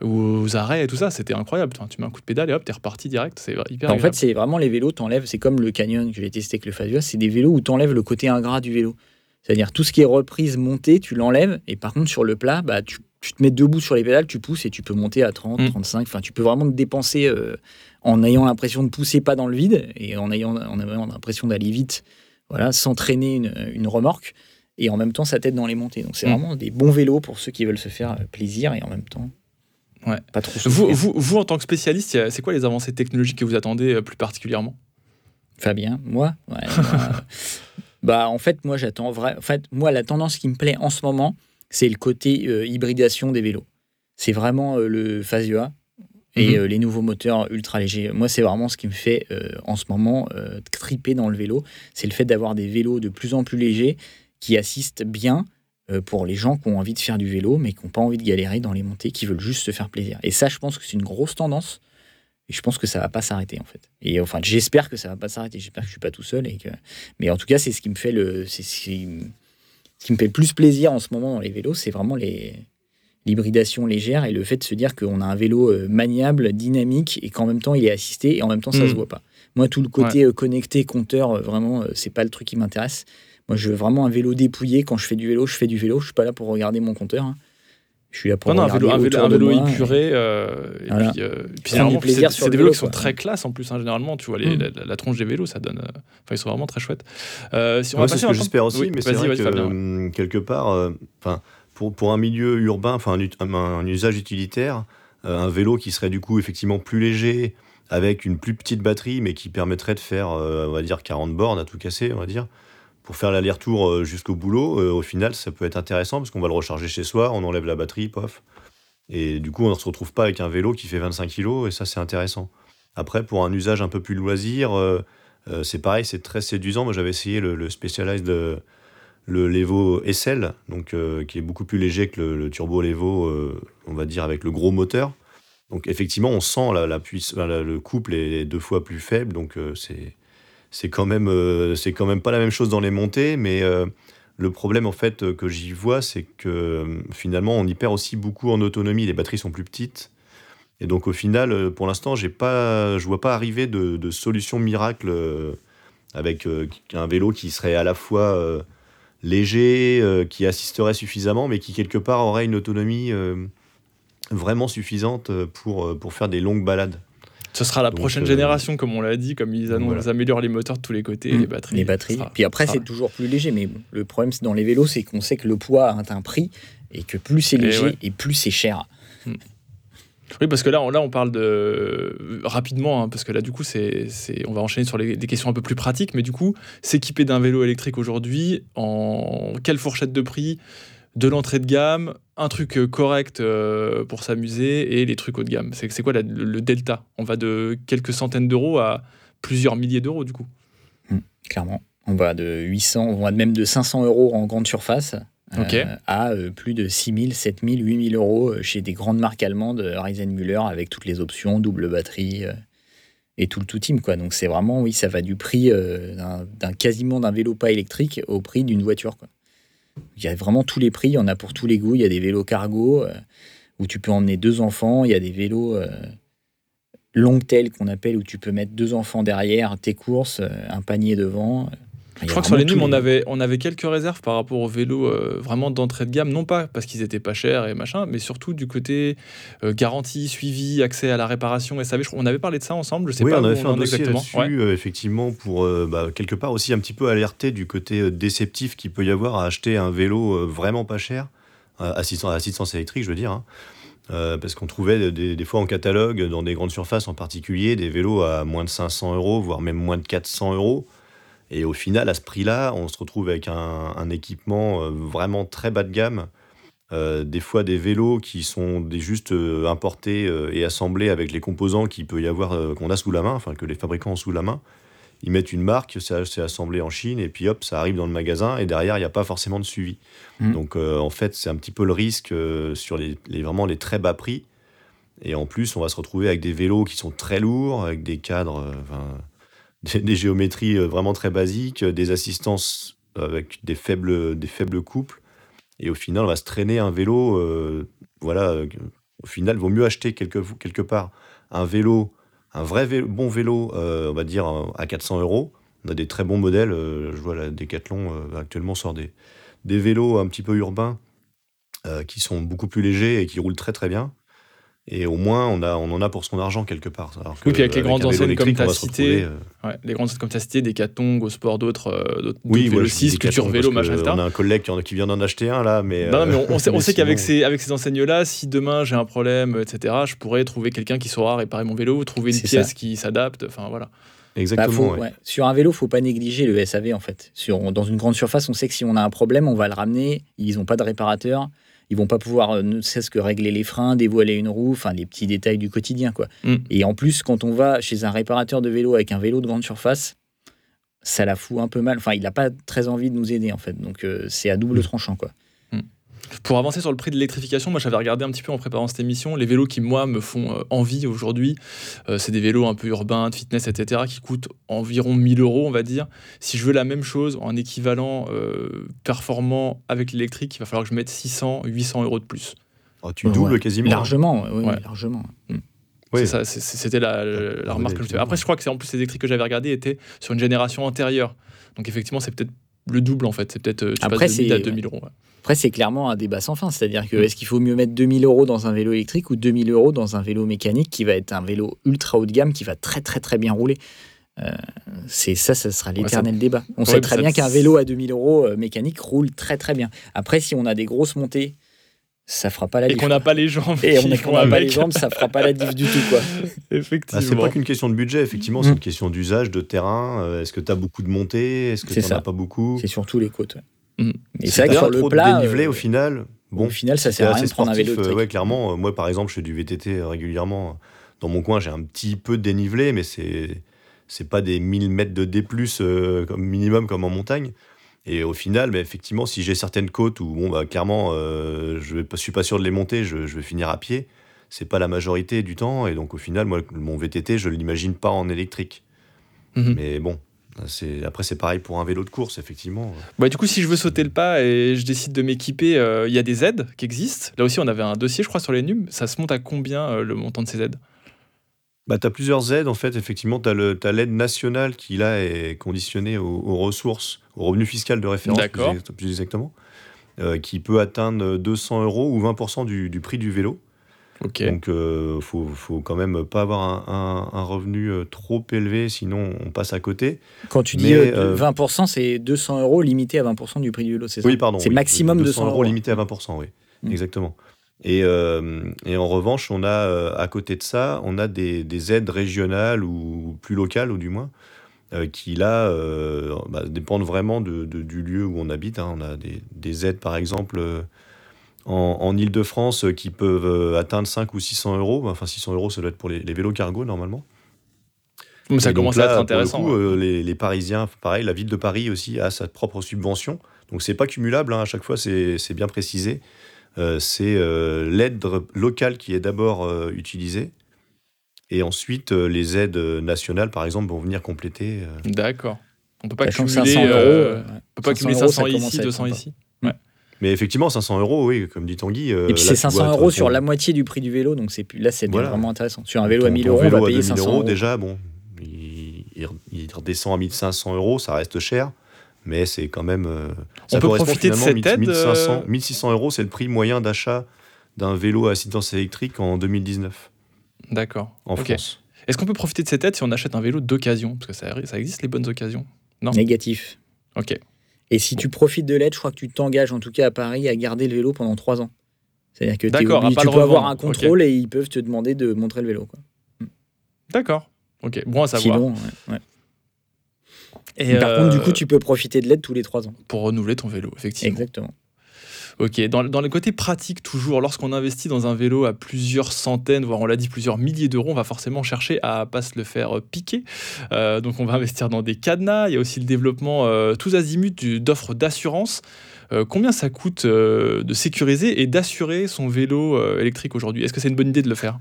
aux arrêts et tout ça, c'était incroyable. tu mets un coup de pédale et hop, t'es reparti direct. C'est hyper En fait, c'est vraiment les vélos, t'enlèves, c'est comme le Canyon que j'ai testé avec le Fabia, c'est des vélos où t'enlèves le côté ingrat du vélo. C'est-à-dire tout ce qui est reprise, montée, tu l'enlèves. Et par contre, sur le plat, bah, tu, te mets debout sur les pédales, tu pousses et tu peux monter à 30, 35. Mm. Enfin, tu peux vraiment te dépenser euh, en ayant l'impression de pousser pas dans le vide et en ayant, en ayant l'impression d'aller vite, voilà, s'entraîner une, une, remorque. Et en même temps, ça t'aide dans les montées. Donc, c'est mm. vraiment des bons vélos pour ceux qui veulent se faire euh, plaisir et en même temps. Ouais. Pas trop vous, vous, vous, en tant que spécialiste, c'est quoi les avancées technologiques que vous attendez euh, plus particulièrement? Fabien, moi, ouais, Bah, en fait, moi, j'attends vrai. En fait, moi, la tendance qui me plaît en ce moment, c'est le côté euh, hybridation des vélos. C'est vraiment euh, le Fazia et mhm. euh, les nouveaux moteurs ultra légers. Moi, c'est vraiment ce qui me fait en ce moment triper dans le vélo. C'est le fait d'avoir des vélos de plus en plus légers qui assistent bien pour les gens qui ont envie de faire du vélo, mais qui n'ont pas envie de galérer dans les montées, qui veulent juste se faire plaisir. Et ça, je pense que c'est une grosse tendance. Et je pense que ça va pas s'arrêter en fait. Et enfin, j'espère que ça va pas s'arrêter. J'espère que je suis pas tout seul et que. Mais en tout cas, c'est ce qui me fait le, c'est ce qui me fait le plus plaisir en ce moment dans les vélos, c'est vraiment les l'hybridation légère et le fait de se dire qu'on a un vélo euh, maniable, dynamique et qu'en même temps il est assisté et en même temps ça ne se voit pas. Moi, tout le côté euh, connecté, compteur, euh, vraiment, c'est pas le truc qui m'intéresse. Moi, je veux vraiment un vélo dépouillé. Quand je fais du vélo, je fais du vélo. Je suis pas là pour regarder mon compteur. Hein. Je suis là pour non, non, un vélo, un vélo, un vélo épuré. Euh, et puis, euh, puis c'est des vélos qui sont très classe en plus, hein, généralement. Tu vois, les, mm. la, tronche des vélos, ça donne. Euh, enfin, ils sont vraiment très chouettes. Euh, si on c'est ce que j'espère aussi, mais c'est vrai que, hum, quelque part, euh, enfin, pour, pour un milieu urbain, enfin, un, un, usage utilitaire, un vélo qui serait du coup effectivement plus léger, avec une plus petite batterie, mais qui permettrait de faire, on va dire, 40 bornes à tout casser, on va dire pour faire l'aller-retour euh, jusqu'au boulot, euh, au final, ça peut être intéressant parce qu'on va le recharger chez soi, on enlève la batterie, pof. Et du coup, on ne se retrouve pas avec un vélo qui fait 25 kg et ça, c'est intéressant. Après, pour un usage un peu plus loisir, euh, c'est pareil, c'est très séduisant. Moi, j'avais essayé le, le Specialized, le Levo SL, donc, qui est beaucoup plus léger que le, Turbo Levo, on va dire, avec le gros moteur. Donc, effectivement, on sent la, la le couple est deux fois plus faible, donc c'est c'est quand même euh, c'est quand même pas la même chose dans les montées, mais euh, le problème en fait que j'y vois, c'est que euh, finalement on y perd aussi beaucoup en autonomie. Les batteries sont plus petites. Et donc au final, pour l'instant, j'ai pas, je vois pas arriver de, solution miracle avec un vélo qui serait à la fois léger, qui assisterait suffisamment, mais qui quelque part aurait une autonomie vraiment suffisante pour, pour faire des longues balades. Ce sera la prochaine euh, génération, comme on l'a dit, comme ils, améliorent les moteurs de tous les côtés, mmh. les batteries. Les batteries. Puis après, c'est toujours plus léger. Mais le problème, c'est dans les vélos, c'est qu'on sait que le poids a un prix et que plus c'est léger et, plus c'est cher. Mmh. Oui, parce que là, on, là, on parle de rapidement, hein, parce que là, du coup, c'est, on va enchaîner sur des questions un peu plus pratiques. Mais du coup, s'équiper d'un vélo électrique aujourd'hui, en quelle fourchette de prix de l'entrée de gamme, un truc euh, correct euh, pour s'amuser et les trucs haut de gamme. C'est quoi le, delta? On va de quelques centaines d'euros à plusieurs milliers d'euros du coup. Mmh, clairement. On va de 800, on va même de 500 euros en grande surface euh, à plus de 6 000, 7 000, 8 000 euros chez des grandes marques allemandes, Müller, avec toutes les options, double batterie et tout le tout team. Quoi. Donc c'est vraiment, oui, ça va du prix d'un quasiment d'un vélo pas électrique au prix d'une voiture. Quoi. Il y a vraiment tous les prix, il y en a pour tous les goûts. Il y a des vélos cargo euh, où tu peux emmener deux enfants, il y a des vélos euh, long qu'on appelle, où tu peux mettre deux enfants derrière, tes courses, euh, un panier devant. Je crois que sur les NUM, on avait, on avait quelques réserves par rapport aux vélos euh, vraiment d'entrée de gamme, non pas parce qu'ils étaient pas chers et machin, mais surtout du côté euh, garantie, suivi, accès à la réparation, SAV. On avait parlé de ça ensemble, je sais oui, pas. on avait où fait un dossier là-dessus, Ouais. euh, effectivement, pour bah, quelque part aussi un petit peu alerter du côté déceptif qu'il peut y avoir à acheter un vélo vraiment pas cher, à assistance, à assistance électrique, je veux dire. hein. Euh, parce qu'on trouvait des, des fois en catalogue, dans des grandes surfaces en particulier, des vélos à moins de 500 euros, voire même moins de 400 euros. Et au final, à ce prix-là, on se retrouve avec un, un équipement euh, vraiment très bas de gamme. Euh, des fois des vélos qui sont des juste euh, importés euh, et assemblés avec les composants qu'il peut y avoir qu'on a sous la main, enfin que les fabricants ont sous la main. Ils mettent une marque, c'est assemblé en Chine et puis hop, ça arrive dans le magasin et derrière il n'y a pas forcément de suivi. Mhm. Donc en fait c'est un petit peu le risque sur les, les- vraiment les très bas prix. Et en plus on va se retrouver avec des vélos qui sont très lourds, avec des cadres, enfin, des, géométries euh, vraiment très basiques, euh, des assistances avec des faibles, des faibles couples. Et au final, on va se traîner un vélo. euh, voilà, au final, il vaut mieux acheter quelque, part un vélo, un vrai vélo- bon vélo, on va dire à 400 euros. On a des très bons modèles. je vois la Decathlon actuellement sort des, vélos un petit peu urbains qui sont beaucoup plus légers et qui roulent très très bien. Et au moins, on, a, on en a pour son argent quelque part. Alors Oui, puis avec les un grandes vélo enseignes comme se cité, euh, Ouais, les grandes comme tu as cité, Decathlon, Go Sport, d'autres, euh, d'autres Oui, dis 6, Culture Vélo, machin, etc. On a un collègue qui, en- qui vient d'en acheter un là, mais. Non, non, mais euh, on, on sait, on qu'avec ces, avec ces enseignes-là, si demain j'ai un problème, etc., je pourrais trouver quelqu'un qui saura réparer mon vélo, trouver une pièce ça. qui s'adapte. Enfin voilà. Bah, Exactement. faut- ouais. ouais. Sur un vélo, faut pas négliger le SAV en fait. Sur, dans une grande surface, on sait que si on a un problème, on va le ramener. Ils n'ont pas de réparateur. Ils vont pas pouvoir euh, ne cesse que régler les freins, dévoiler une roue, enfin les petits détails du quotidien quoi. Mm. Et en plus, quand on va chez un réparateur de vélo avec un vélo de grande surface, ça la fout un peu mal. Enfin, il n'a pas très envie de nous aider en fait. Donc euh, c'est à double Mm. tranchant quoi. Pour avancer sur le prix de l'électrification, moi j'avais regardé un petit peu en préparant cette émission, les vélos qui moi me font euh, envie aujourd'hui, euh, c'est des vélos un peu urbains, de fitness, etc., qui coûtent environ 1000 euros, on va dire. Si je veux la même chose en équivalent euh, performant avec l'électrique, il va falloir que je mette 600, 800 euros de plus. Oh, tu doubles Ouais. quasiment. hein. Largement, oui, Ouais. largement. Mm. Oui. C'est ça, c'est- C'était la, la- la remarque que je faisais. Après, je crois que c'est en plus les électriques que j'avais regardées étaient sur une génération antérieure. Donc effectivement, c'est peut-être le double en fait. C'est peut-être euh, tu Après, passes de 1000 à c'est- 2000 euros. ouais. Après, c'est clairement un débat sans fin. C'est-à-dire que Mm. est-ce qu'il faut mieux mettre 2000 euros dans un vélo électrique ou 2000 euros dans un vélo mécanique qui va être un vélo ultra haut de gamme qui va très très très bien rouler? Euh, C'est ça, ça sera l'éternel débat. On Ouais, sait très bien qu'un vélo à 2000 euros euh, mécanique roule très très bien. Après, si on a des grosses montées, ça fera pas la Et diff. qu'on n'a pas les jambes. Et on n'a vont qu'on n'a pas les jambes, ça fera pas la diff du tout quoi. Ah, Effectivement. c'est pas qu'une question de budget, effectivement, Mm. c'est une question d'usage, de terrain. Euh, Est-ce que tu as beaucoup de montées? Est-ce que tu ça. as pas beaucoup? C'est surtout les côtes. ouais. Mm. Et c'est vrai que sur le plat, de dénivelé euh, au final? Bon, au final, ça sert à rien de prendre un vélo euh, ouais, clairement. Euh, Moi, par exemple, je fais du VTT régulièrement. Dans mon coin, j'ai un petit peu de dénivelé, mais c'est c'est pas des 1000 mètres de D+, euh, comme minimum, comme en montagne. Et au final, bah, effectivement, si j'ai certaines côtes où, bon, bah, clairement, euh, je ne suis pas sûr de les monter, je, je vais finir à pied. C'est pas la majorité du temps. Et donc, au final, moi, mon VTT, je l'imagine pas en électrique. Mhm. Mais bon, après, c'est pareil pour un vélo de course, effectivement. Bah, du coup, si je veux sauter le pas et je décide de m'équiper, euh, il y a des aides qui existent. Là aussi, on avait un dossier, je crois, sur les NUM. Ça se monte à combien euh, le montant de ces aides Bah, tu as plusieurs aides, en fait. Effectivement, tu as l'aide nationale qui, là, est conditionnée aux, aux ressources, au revenu fiscal de référence, plus, D'accord. exact- plus exactement, euh, qui peut atteindre 200 euros ou 20% du, du prix du vélo. Donc, il faut, faut quand même pas avoir un, un- un revenu euh, trop élevé, sinon on passe à côté. Quand tu dis Mais, euh, euh, 20%, c'est 200 euros limité à 20% du prix du vélo, c'est ça? Oui, pardon. C'est oui, maximum 200 euros euros. limité à 20%, oui. Mm. Exactement. Et, euh, et en revanche, on a, euh, à côté de ça, on a des, des aides régionales ou plus locales, ou du moins, euh, qui là euh, bah, dépendent vraiment de- de- du lieu où on habite. hein. On a des, des aides, par exemple, en, en Ile-de-France, qui peuvent atteindre 5 ou 600 euros. Enfin, 600 euros, ça doit être pour les, les vélos cargo, normalement. Ça Et commence là, à être pour le intéressant. coup, ouais. les, les Parisiens, pareil, la ville de Paris aussi a sa propre subvention. Donc c'est pas cumulable, hein, à chaque fois c'est bien précisé. Euh, c'est euh, l'aide locale qui est d'abord euh, utilisée. Et ensuite, euh, les aides nationales, par exemple, vont venir compléter. euh. D'accord. On peut pas cumuler, 500 euros, euh, on peut pas 500 cumuler euros, 500 ça commence ici, à être 200 sympa. ici. Mais effectivement, 500 euros, oui, comme dit Tanguy. euh, Et puis c'est tu 500 vois, euros sur la moitié du prix du vélo, donc c'est plus là c'est Voilà. vraiment intéressant. Sur un vélo à ton- 1000 ton euros, on va à payer 2000 500 euros. déjà, bon, il, il- il redescend à 1500 euros, ça reste cher, mais c'est quand même. euh, ça On peut profiter de cette aide, 1500, euh, 1600 euros, c'est le prix moyen d'achat d'un vélo à assistance électrique en 2019 D'accord. en. France. Est-ce qu'on peut profiter de cette aide si on achète un vélo d'occasion? Parce que ça, ça existe les bonnes occasions. Non? Négatif. Ok. Et si tu profites de l'aide, je crois que tu t'engages, en tout cas à Paris, à garder le vélo pendant 3 ans. C'est-à-dire que à tu peux avoir un contrôle et ils peuvent te demander de montrer le vélo. Quoi. D'accord. Ok. Bon à savoir. Sinon, ouais, ouais. Et, Par euh, contre, du coup, tu peux profiter de l'aide tous les 3 ans. pour renouveler ton vélo, effectivement. Exactement. Ok, dans, dans le côté pratique, toujours, lorsqu'on investit dans un vélo à plusieurs centaines, voire on l'a dit plusieurs milliers d'euros, on va forcément chercher à pas se le faire euh, piquer. Euh, donc on va investir dans des cadenas, il y a aussi le développement euh, tous azimuts d'offres d'assurance. Euh, combien ça coûte euh, de sécuriser et d'assurer son vélo euh, électrique aujourd'hui? Est-ce que c'est une bonne idée de le faire?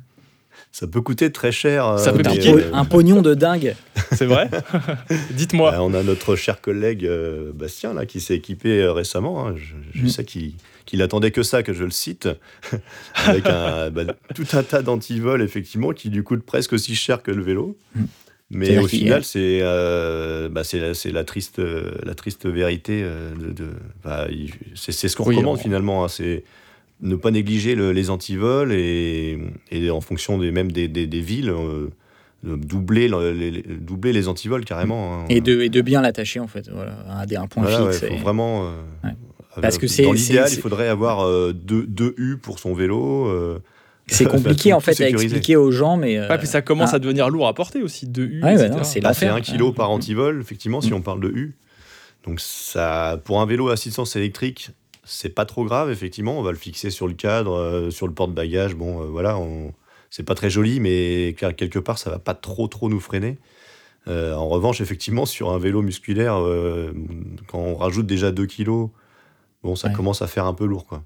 Ça peut coûter très cher. Ça euh, peut mais, Un, piquer. euh, un pognon de dingue. C'est vrai Dites-moi. bah, on a notre cher collègue euh, Bastien là, qui s'est équipé euh, récemment. hein. Je, je Mm. sais qu'il qu'il attendait que ça, que je le cite, avec un, bah, tout un tas d'antivols, effectivement, qui lui coûtent presque aussi cher que le vélo. Mm. Mais au final, c'est euh, bah, c'est la, triste, la triste vérité. de, de- bah, il- c'est c'est ce qu'on Oui, recommande on- finalement. hein. c'est ne pas négliger le- les antivols et, et en fonction des, même des, des- des villes, euh, doubler, le- les, doubler les antivols carrément. hein. Et de, et de bien l'attacher, en fait, voilà, à des- un point Voilà, fixe. ouais, faut et- vraiment. euh, Ouais. euh, Parce que c'est- dans l'idéal, c'est- il faudrait avoir euh, deux, deux U pour son vélo. euh, C'est compliqué, tout- en fait, à expliquer aux gens, mais. euh, Ouais, puis ça commence ah. à devenir lourd à porter aussi, de U, Ouais, bah c'est là, c'est un kilo par antivol, effectivement, si Mm. on parle de U. Donc, ça, pour un vélo à assistance électrique, c'est pas trop grave, effectivement. On va le fixer sur le cadre, euh, sur le porte-bagages. Bon, euh, voilà, on... c'est pas très joli, mais quel- quelque part, ça va pas trop, trop nous freiner. Euh, en revanche, effectivement, sur un vélo musculaire, quand on rajoute déjà 2 kilos, bon, ça Ouais. commence à faire un peu lourd, quoi.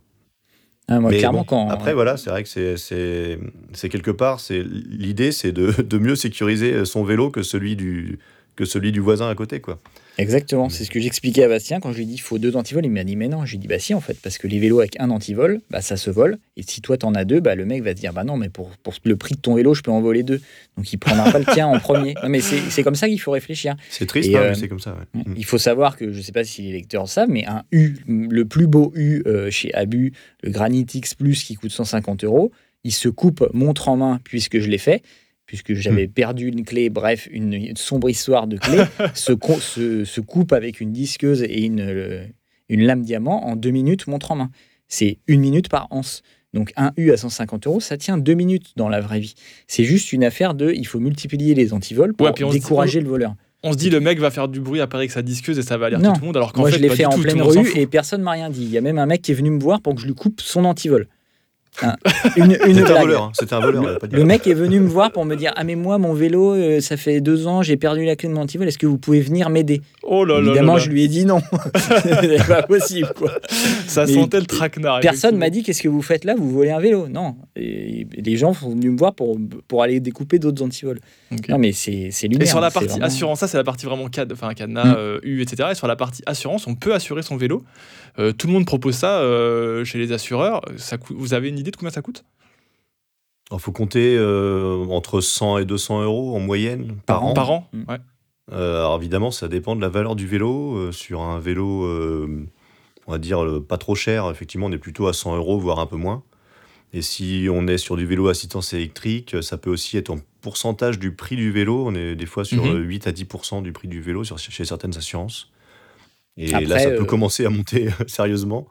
Ah, moi, Mais clairement, bon, quand. Après, voilà, c'est vrai que c'est- c'est c'est quelque part, c'est l'idée, c'est de, de mieux sécuriser son vélo que celui du que celui du voisin à côté, quoi. Exactement, c'est ce que j'expliquais à Bastien quand je lui ai dit il faut deux antivols. Il m'a dit mais non. Je lui ai dit bah si en fait, parce que les vélos avec un antivol, bah ça se vole. Et si toi t'en as deux, bah le mec va te dire bah non, mais pour, pour le prix de ton vélo, je peux en voler deux. Donc il prendra pas le tien en premier. Non mais c'est comme ça qu'il faut réfléchir. C'est triste, hein, euh, mais c'est comme ça. ouais. Mm. Il faut savoir que je sais pas si les lecteurs le savent, mais un U, le plus beau U euh, chez Abu, le Granit X Plus qui coûte 150 euros, il se coupe montre en main puisque je l'ai fait. Puisque j'avais perdu une clé, bref, une, une sombre histoire de clé, se, co- se- se coupe avec une disqueuse et une, le- une lame diamant en deux minutes, montre en main. C'est une minute par anse. Donc un U à 150 euros, ça tient deux minutes dans la vraie vie. C'est juste une affaire de, il faut multiplier les antivols pour Ouais, dit- décourager le voleur. On se dit le mec va faire du bruit à Paris avec sa disqueuse et ça va alerter Non. tout le monde, alors qu'en fait, je l'ai fait en tout, pleine rue et personne m'a rien dit. Il y a même un mec qui est venu me voir pour que je lui coupe son antivol. Hein. Une, une C'était un blague. voleur, hein, c'était un voleur. pas Le mec est venu me voir pour me dire Ah, mais moi, mon vélo, euh, ça fait deux ans, j'ai perdu la clé de mon antivol, est-ce que vous pouvez venir m'aider? Oh là Évidemment, là. je lui ai dit non. C'est pas possible, quoi. Ça Mais sentait le traquenard. Personne m'a dit Qu'est-ce que vous faites là? Vous volez un vélo? Non. Et les gens sont venus me voir pour, pour aller découper d'autres antivols. Non, mais c'est c'est Et lunaire. sur la c'est partie vraiment- assurance, ça c'est la partie vraiment cad, enfin cadenas, Mm. euh, U, etc. Et sur la partie assurance, on peut assurer son vélo. Euh, tout le monde propose ça euh, chez les assureurs. Ça vous avez une idée de combien ça coûte? Il faut compter euh, entre 100 et 200 euros en moyenne par, an. Par an Mm. Ouais. Euh, alors évidemment, ça dépend de la valeur du vélo. Euh, sur un vélo, euh, on va dire euh, pas trop cher, effectivement, on est plutôt à 100 euros, voire un peu moins. Et si on est sur du vélo assistance électrique, ça peut aussi être en pourcentage du prix du vélo. On est des fois sur Mhm. euh, 8 à 10% du prix du vélo sur, chez certaines assurances. Et Après, là, ça peut euh, commencer à monter sérieusement.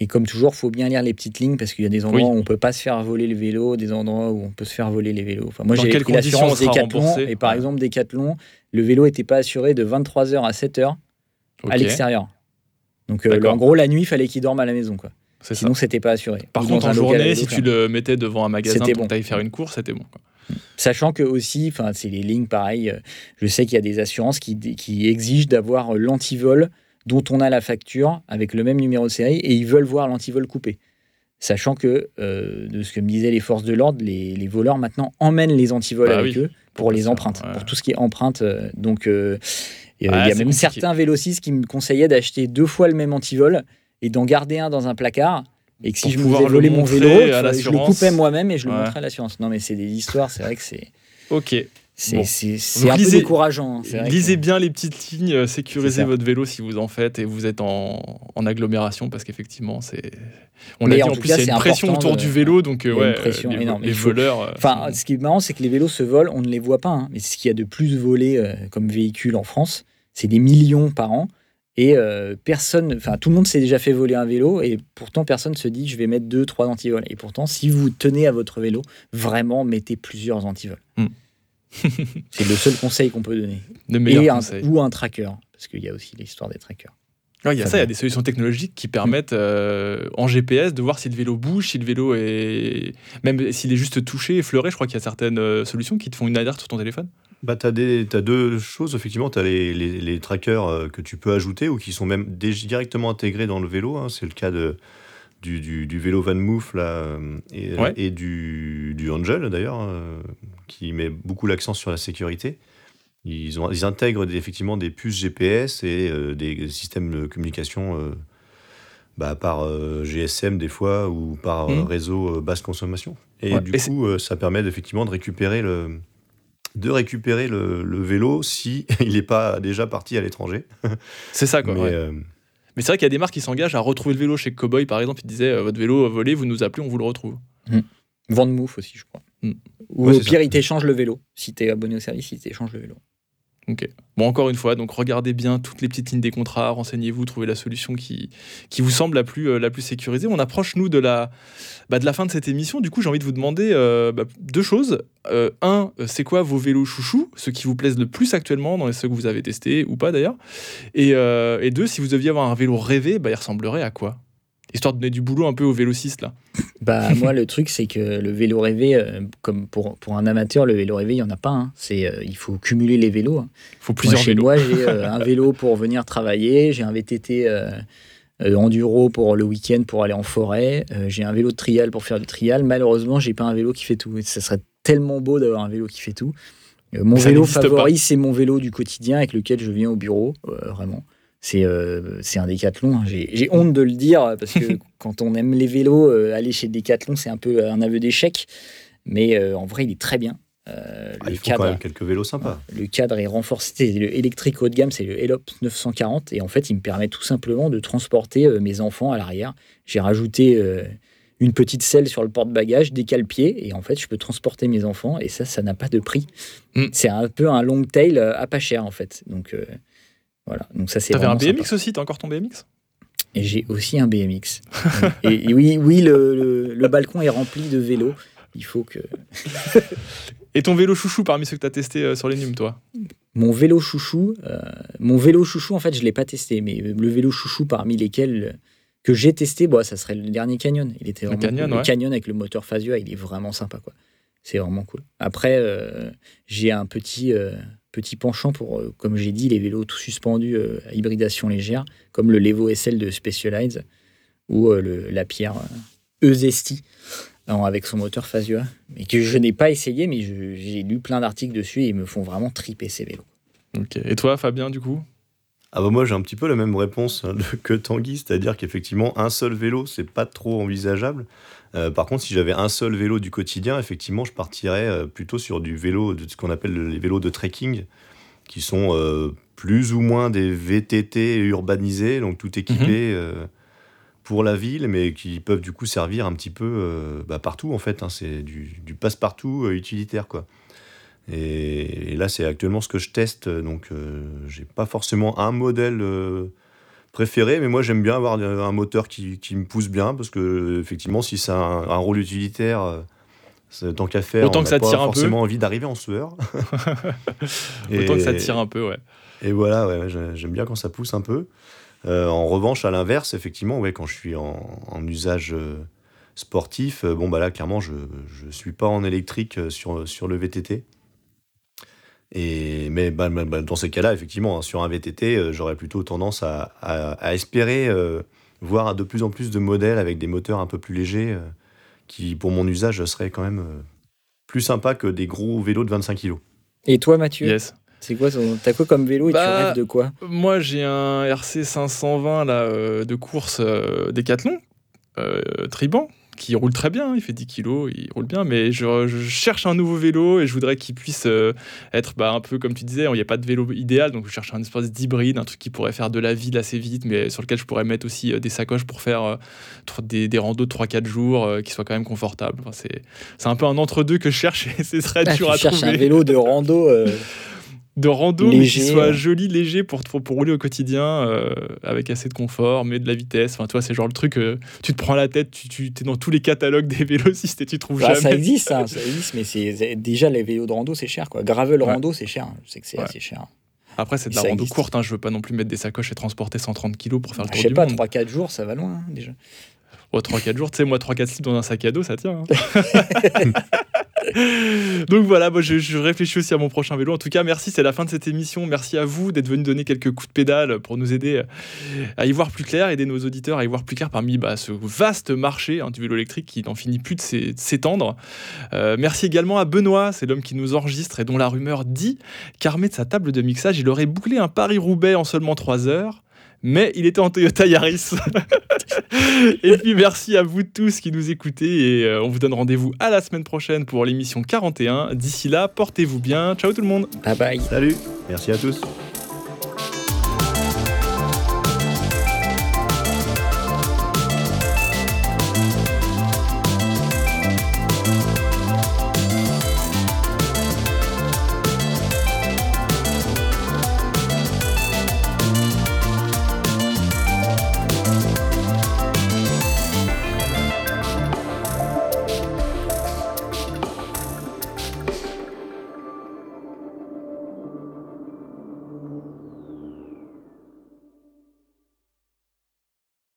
Et comme toujours, faut bien lire les petites lignes parce qu'il y a des endroits Oui. où on peut pas se faire voler le vélo, des endroits où on peut se faire voler les vélos. Enfin, moi, j'ai pris l'assurance on sera Décathlon remboursé et par Ouais. exemple Décathlon, le vélo n'était pas assuré de 23h à 7h Ok, à l'extérieur. Donc euh, en gros, la nuit, il fallait qu'il dorme à la maison. Quoi. Sinon, c'était pas assuré. Par Ou contre, en journée, vélo si tu le mettais devant un magasin pour bon. que tu ailles faire une course, c'était bon. quoi. Sachant que aussi, enfin, c'est les lignes pareil. euh, Je sais qu'il y a des assurances qui, qui exigent d'avoir euh, l'antivol dont on a la facture avec le même numéro de série et ils veulent voir l'antivol coupé. Sachant que, euh, de ce que me disaient les forces de l'ordre, les, les voleurs maintenant emmènent les antivols Bah avec oui. eux pour les empreintes, ouais. pour tout ce qui est empreinte. euh, donc, euh, il y a même compliqué. certains vélocistes qui me conseillaient d'acheter deux fois le même antivol et d'en garder un dans un placard. Et que si je le voler mon vélo, je le coupais moi-même et je le montrais à l'assurance. Non, mais c'est des histoires, c'est vrai que c'est Ok. C'est Bon. un lisez- peu décourageant. hein, Lisez que- bien les petites lignes, euh, sécurisez votre vélo si vous en faites et vous êtes en, en agglomération parce qu'effectivement, c'est. On l'a dit en plus, cas, il y a une pression autour de- du vélo, donc euh, il y a une ouais, pression les, énorme. les voleurs. euh, Enfin, sont- ce qui est marrant, c'est que les vélos se volent, on ne les voit pas. hein. Mais ce qu'il y a de plus volé euh, comme véhicule en France, c'est des millions par an. Et euh, personne, enfin tout le monde s'est déjà fait voler un vélo et pourtant personne se dit je vais mettre deux, trois antivols. Et pourtant, si vous tenez à votre vélo, vraiment mettez plusieurs antivols. Hmm. C'est le seul conseil qu'on peut donner. Et un- conseils. ou un tracker, parce qu'il y a aussi l'histoire des trackers. Ouais, il y a ça, il y a des solutions technologiques qui permettent euh, en GPS de voir si le vélo bouge, si le vélo est. Même s'il est juste touché, effleuré, je crois qu'il y a certaines euh, solutions qui te font une alerte sur ton téléphone. Bah, tu as, deux choses, effectivement. Tu as les, les- les trackers euh, que tu peux ajouter ou qui sont même directement intégrés dans le vélo. hein. C'est le cas de, du, du- du vélo Van Moof là, et, Ouais. et du, du Angel, d'ailleurs, euh, qui met beaucoup l'accent sur la sécurité. Ils, ont, ils intègrent des- effectivement des puces GPS et euh, des systèmes de communication euh, bah, par euh, GSM des fois ou par Mhm. réseau euh, basse consommation. Et Ouais, du et coup, euh, ça permet effectivement de récupérer le, de récupérer le, le vélo si il n'est pas déjà parti à l'étranger. C'est ça, quoi. Mais, ouais. euh, Mais c'est vrai qu'il y a des marques qui s'engagent à retrouver le vélo chez Cowboy, par exemple. Ils disaient Votre vélo a volé, vous nous appelez, on vous le retrouve. Vente Mouf aussi, je crois. Hmm. Ou Ouais, au pire, ça. il t'échange le vélo. Si tu es abonné au service, il t'échange le vélo. Ok. Bon, encore une fois, donc regardez bien toutes les petites lignes des contrats, renseignez-vous, trouvez la solution qui, qui vous semble la plus, euh, la plus sécurisée. On approche, nous, de la, bah, de la fin de cette émission. Du coup, j'ai envie de vous demander euh, bah, deux choses. Euh, un, c'est quoi vos vélos chouchous, ceux qui vous plaisent le plus actuellement, dans les ceux que vous avez testés ou pas d'ailleurs? Et, et deux, si vous deviez avoir un vélo rêvé, bah, il ressemblerait à quoi? Histoire de donner du boulot un peu aux vélocistes, là. Bah, moi, le truc, c'est que le vélo rêvé, euh, comme pour, pour un amateur, le vélo rêvé, il n'y en a pas. hein. C'est, euh, il faut cumuler les vélos. hein. Il faut Moi, plusieurs chez vélos. moi, j'ai euh, un vélo pour venir travailler, j'ai un VTT enduro pour le week-end pour aller en forêt, j'ai un vélo de trial pour faire du trial. Malheureusement, j'ai pas un vélo qui fait tout. Et ça serait tellement beau d'avoir un vélo qui fait tout. Mon Ça vélo favori, c'est mon vélo du quotidien avec lequel je viens au bureau, vraiment. C'est euh, c'est un décathlon. hein. J'ai honte de le dire parce que quand on aime les vélos, euh, aller chez Décathlon, c'est un peu un aveu d'échec. Mais euh, en vrai, il est très bien. Euh, ah, le il faut cadre- quand même quelques vélos sympas. le cadre est renforcé. C'est le électrique haut de gamme, c'est le Elop 940. Et en fait, il me permet tout simplement de transporter euh, mes enfants à l'arrière. J'ai rajouté une petite selle sur le porte-bagages, des cale-pieds. Et en fait, je peux transporter mes enfants. Et ça, ça n'a pas de prix. Mm. C'est un peu un long tail à pas cher, en fait. Donc, voilà. Donc, ça, c'est T'avais un BMX sympa. aussi? T'as encore ton BMX Et j'ai aussi un BMX. et, et oui, oui le, le- le balcon est rempli de vélos. Il faut que. Et ton vélo chouchou parmi ceux que t'as testé euh, sur les NUM, toi? Mon vélo chouchou, euh, mon vélo chouchou, en fait, je l'ai pas testé, mais le vélo chouchou parmi lesquels que j'ai testé, bon, ça serait le dernier Canyon. Il était Le vraiment Canyon, cool. Le. Canyon avec le moteur Fazua, il est vraiment sympa, quoi. C'est vraiment cool. Après, euh, j'ai un petit euh, petit penchant pour, euh, comme j'ai dit, les vélos tout suspendus euh, à hybridation légère, comme le Levo SL de Specialized ou euh, le, la pierre euh, Euzesti en- avec son moteur Fazua, mais que je n'ai pas essayé, mais je- j'ai lu plein d'articles dessus et ils me font vraiment triper ces vélos. Ok. Et toi, Fabien, du coup? Ah bah moi j'ai un petit peu la même réponse hein, que Tanguy, c'est-à-dire qu'effectivement un seul vélo c'est pas trop envisageable. Euh, par contre si j'avais un seul vélo du quotidien, effectivement je partirais euh, plutôt sur du vélo, de ce qu'on appelle les vélos de trekking, qui sont euh, plus ou moins des VTT urbanisés, donc tout équipés euh, pour la ville, mais qui peuvent du coup servir un petit peu bah, partout en fait. hein. c'est du, du passe-partout utilitaire quoi. Et, et là, c'est actuellement ce que je teste. Donc, j'ai pas forcément un modèle préféré, mais moi, j'aime bien avoir un moteur qui, qui me pousse bien parce que, effectivement, si a un, un rôle utilitaire, euh, c'est- tant qu'à faire, Autant on que ça pas tire un peu. forcément envie d'arriver en sueur. Autant que ça tire un peu, ouais. et voilà, ouais, j'ai- j'aime bien quand ça pousse un peu. Euh, en revanche, à l'inverse, effectivement, ouais, quand je suis en, en usage euh, sportif, bon, bah là, clairement, je ne suis pas en électrique sur, sur le VTT. Et, mais bah, bah, bah, dans ces cas-là, effectivement, hein, sur un VTT, euh, j'aurais plutôt tendance à, à- à espérer euh, voir de plus en plus de modèles avec des moteurs un peu plus légers euh, qui, pour mon usage, seraient quand même euh, plus sympas que des gros vélos de 25 kg. Et toi, Mathieu Yes. C'est quoi T'as quoi comme vélo et tu rêves de quoi Moi, j'ai un RC 520 là, euh, de course euh, Décathlon, euh, Triban, qui roule très bien. Il fait 10 kilos, il roule bien. Mais je, je cherche un nouveau vélo et je voudrais qu'il puisse euh, être bah, un peu comme tu disais. Il n'y a pas de vélo idéal, donc je cherche un espèce d'hybride, un truc qui pourrait faire de la ville assez vite, mais sur lequel je pourrais mettre aussi euh, des sacoches pour faire euh, des, des randos de 3-4 jours qui soient quand même confortables. Enfin, c'est un peu un entre-deux que je cherche et c'est très Ah, dur Tu à trouver un vélo de rando. de rando, mais Léger, qui soit joli, léger pour, pour, rouler au quotidien, euh, avec assez de confort, mais de la vitesse. Enfin, toi, c'est genre le truc, euh, tu te prends la tête, tu, tu es dans tous les catalogues des vélocistes et tu trouves bah, jamais. ça existe, hein, ça existe, mais c'est déjà les vélos de rando, c'est cher quoi. Gravel Ouais. rando, c'est cher. Je sais que c'est Ouais. assez cher. Après, c'est de la rando existe. courte, hein, je veux pas non plus mettre des sacoches et transporter 130 kilos pour faire le Je tour sais du pas, monde. 3-4 jours, ça va loin hein, déjà. Oh, 3-4 jours, tu sais, moi, 3-4 slips dans un sac à dos, ça tient. hein. Donc voilà, moi, je, réfléchis aussi à mon prochain vélo. En tout cas, merci, c'est la fin de cette émission. Merci à vous d'être venu donner quelques coups de pédale pour nous aider à y voir plus clair, aider nos auditeurs à y voir plus clair parmi bah, ce vaste marché hein, du vélo électrique qui n'en finit plus de s'étendre. Euh, merci également à Benoît, c'est l'homme qui nous enregistre et dont la rumeur dit qu'armé de sa table de mixage, il aurait bouclé un Paris-Roubaix en seulement 3 heures. Mais il était en Toyota Yaris. et puis merci à vous tous qui nous écoutez et euh, on vous donne rendez-vous à la semaine prochaine pour l'émission 41. D'ici là, portez-vous bien. Ciao tout le monde. Bye bye. Salut, merci à tous.